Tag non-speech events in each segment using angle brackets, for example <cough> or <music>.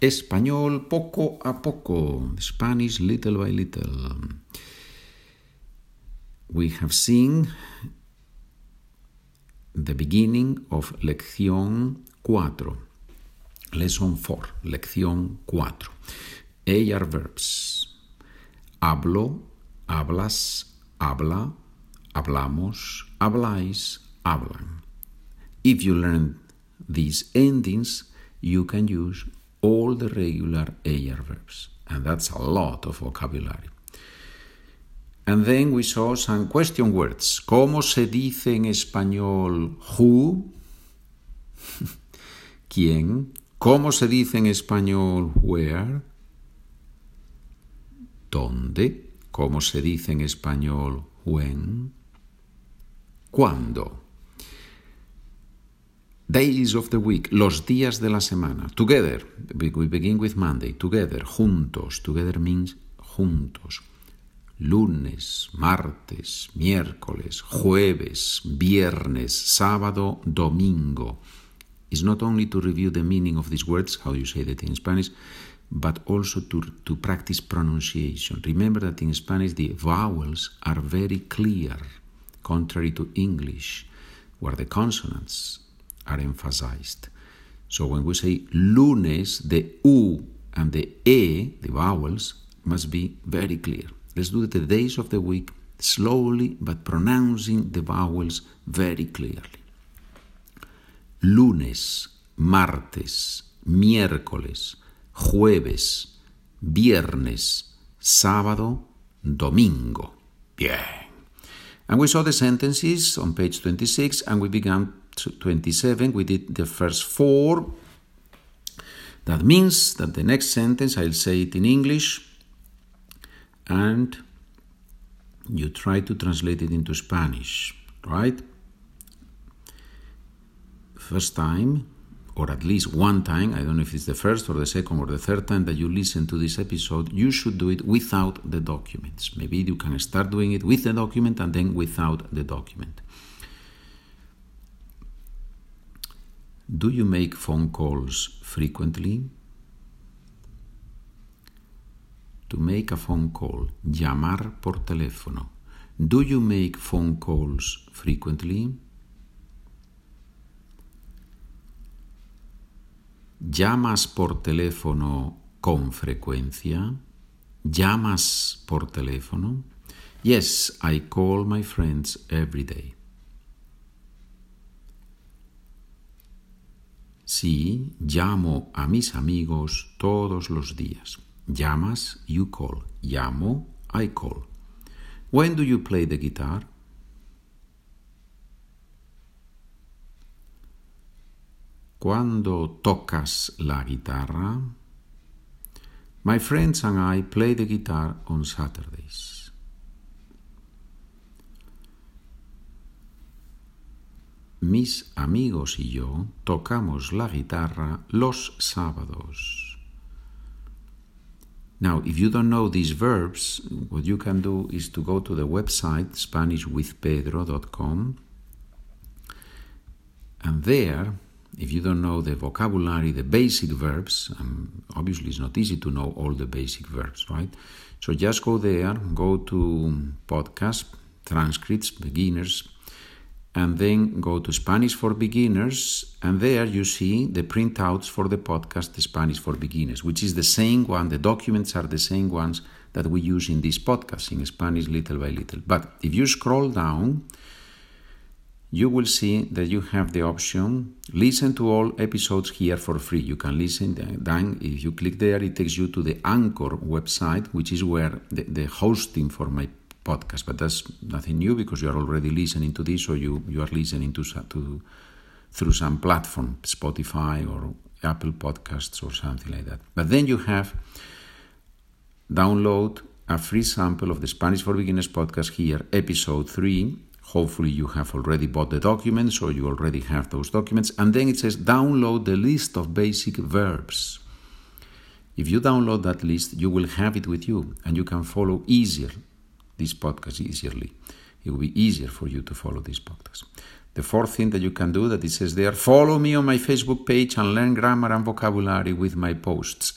Español poco a poco. Spanish little by little. We have seen the beginning of lección 4. Lesson 4, lección 4. AR verbs. Hablo, hablas, habla, hablamos, habláis, hablan. If you learn these endings, you can use all the regular AR verbs, and that's a lot of vocabulary. And then we saw some question words. ¿Cómo se dice en español who? <laughs> ¿Quién? ¿Cómo se dice en español where? ¿Dónde? ¿Cómo se dice en español when? ¿Cuándo? Days of the week, los días de la semana. Together, we begin with Monday. Together, juntos. Together means juntos. Lunes, martes, miércoles, jueves, viernes, sábado, domingo. It's not only to review the meaning of these words, how you say that in Spanish, but also to, to practice pronunciation. Remember that in Spanish the vowels are very clear, contrary to English, where the consonants are emphasized. So when we say lunes, the U and the E, the vowels, must be very clear. Let's do the days of the week slowly, but pronouncing the vowels very clearly. Lunes, martes, miércoles, jueves, viernes, sábado, domingo. Bien. And we saw the sentences on page 26 and we began 27. We did the first four. That means that the next sentence, I'll say it in English and you try to translate it into Spanish, right? First time, or at least one time, I don't know if it's the first or the second or the third time that you listen to this episode, you should do it without the documents. Maybe you can start doing it with the document and then without the document. Do you make phone calls frequently? To make a phone call, llamar por teléfono. Do you make phone calls frequently? ¿Llamas por teléfono con frecuencia? ¿Llamas por teléfono? Yes, I call my friends every day. Sí, llamo a mis amigos todos los días. Llamas, you call. Llamo, I call. When do you play the guitar? ¿Cuándo tocas la guitarra? My friends and I play the guitar on Saturdays. Mis amigos y yo tocamos la guitarra los sábados. Now, if you don't know these verbs, what you can do is to go to the website SpanishWithPedro.com and there if you don't know the vocabulary, the basic verbs, um, obviously it's not easy to know all the basic verbs, right? So just go there, go to podcast, transcripts, beginners, and then go to Spanish for Beginners, and there you see the printouts for the podcast Spanish for Beginners, which is the same one, the documents are the same ones that we use in this podcast in Spanish little by little. But if you scroll down, you will see that you have the option listen to all episodes here for free you can listen then if you click there it takes you to the anchor website which is where the, the hosting for my podcast but that's nothing new because you are already listening to this or you, you are listening to, to through some platform spotify or apple podcasts or something like that but then you have download a free sample of the spanish for beginners podcast here episode 3 Hopefully, you have already bought the documents or you already have those documents. And then it says download the list of basic verbs. If you download that list, you will have it with you and you can follow easier this podcast easily. It will be easier for you to follow this podcast. The fourth thing that you can do that it says there, follow me on my Facebook page and learn grammar and vocabulary with my posts.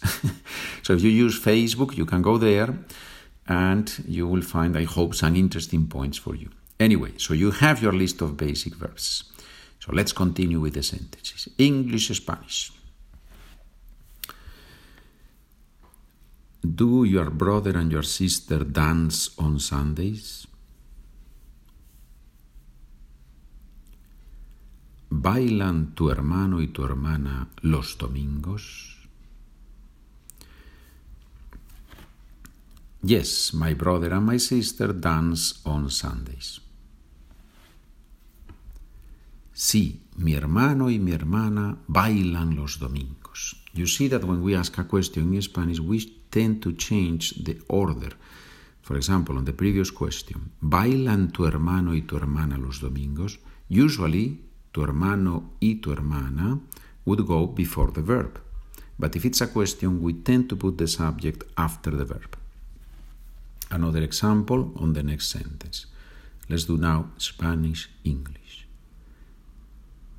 <laughs> so if you use Facebook, you can go there and you will find, I hope, some interesting points for you. Anyway, so you have your list of basic verbs. So let's continue with the sentences. English, Spanish. Do your brother and your sister dance on Sundays? ¿Bailan tu hermano y tu hermana los domingos? Yes, my brother and my sister dance on Sundays. Sí, mi hermano y mi hermana bailan los domingos. You see that when we ask a question in Spanish, we tend to change the order. For example, on the previous question, ¿bailan tu hermano y tu hermana los domingos? Usually, tu hermano y tu hermana would go before the verb. But if it's a question, we tend to put the subject after the verb. Another example on the next sentence. Let's do now Spanish English.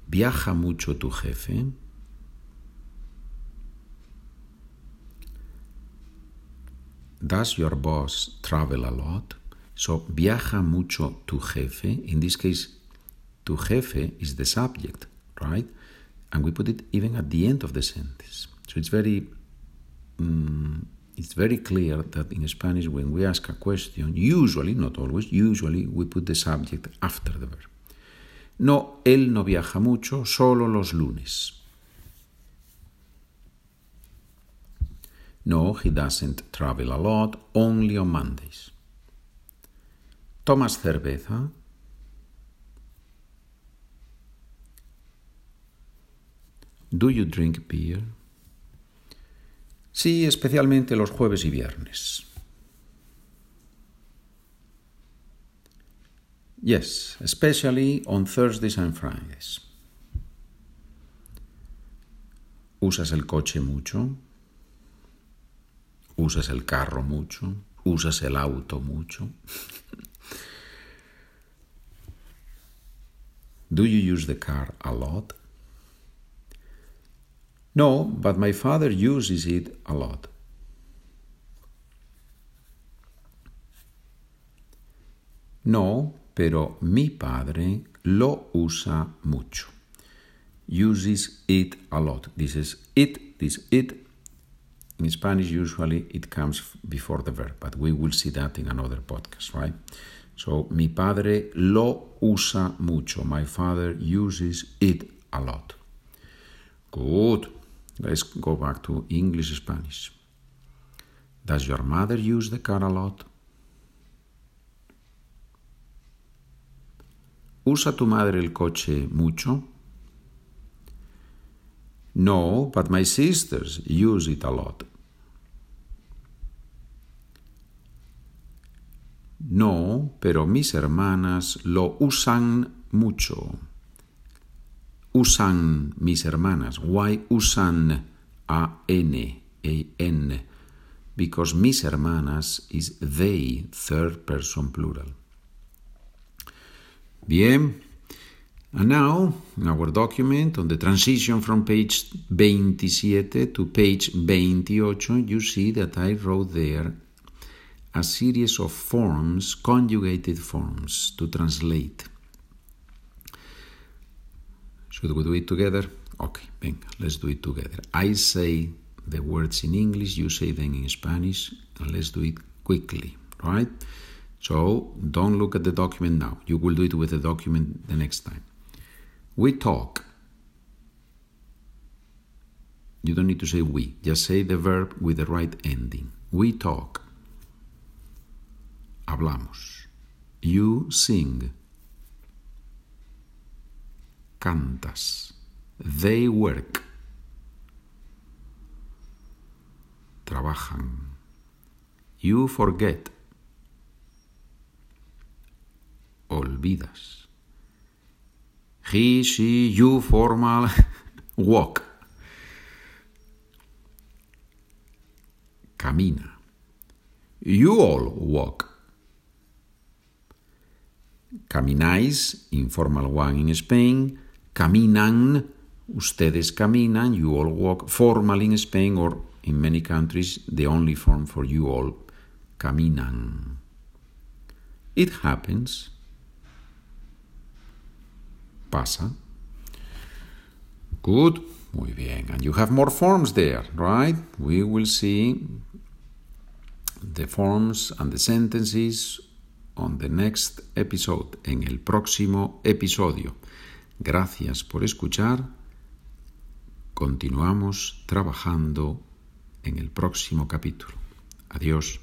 ¿Viaja mucho tu jefe? Does your boss travel a lot? So, viaja mucho tu jefe. In this case, tu jefe is the subject, right? And we put it even at the end of the sentence. So it's very, um, it's very clear that in Spanish, when we ask a question, usually, not always, usually we put the subject after the verb. No, él no viaja mucho, solo los lunes. No, he doesn't travel a lot, only on Mondays. ¿Tomas cerveza? Do you drink beer? Sí, especialmente los jueves y viernes. Yes, especially on Thursdays and Fridays. ¿Usas el coche mucho? ¿Usas el carro mucho? ¿Usas el auto mucho? <laughs> Do you use the car a lot? No, but my father uses it a lot. No, pero mi padre lo usa mucho. Uses it a lot. Is it, this it. In Spanish, usually it comes before the verb, but we will see that in another podcast, right? So, mi padre lo usa mucho. My father uses it a lot. Good. Let's go back to English Spanish. Does your mother use the car a lot? ¿Usa tu madre el coche mucho? No, but my sisters use it a lot. No, pero mis hermanas lo usan mucho. Usan mis hermanas. Why usan A-N, A-N? Because mis hermanas is they, third person plural. Bien. And now, in our document, on the transition from page 27 to page 28, you see that I wrote there a series of forms, conjugated forms, to translate. Should we do it together? Okay, venga, let's do it together. I say the words in English, you say them in Spanish, and let's do it quickly, right? So don't look at the document now. You will do it with the document the next time. We talk. You don't need to say we, just say the verb with the right ending. We talk. Hablamos. You sing. Cantas. They work. Trabajan. You forget. Olvidas. He, she, you formal <laughs> walk. Camina. You all walk. Camináis, informal one in Spain. Caminan, ustedes caminan, you all walk. Formal in Spain or in many countries, the only form for you all, caminan. It happens. Pasa. Good. Muy bien. And you have more forms there, right? We will see the forms and the sentences on the next episode, en el próximo episodio. Gracias por escuchar. Continuamos trabajando en el próximo capítulo. Adiós.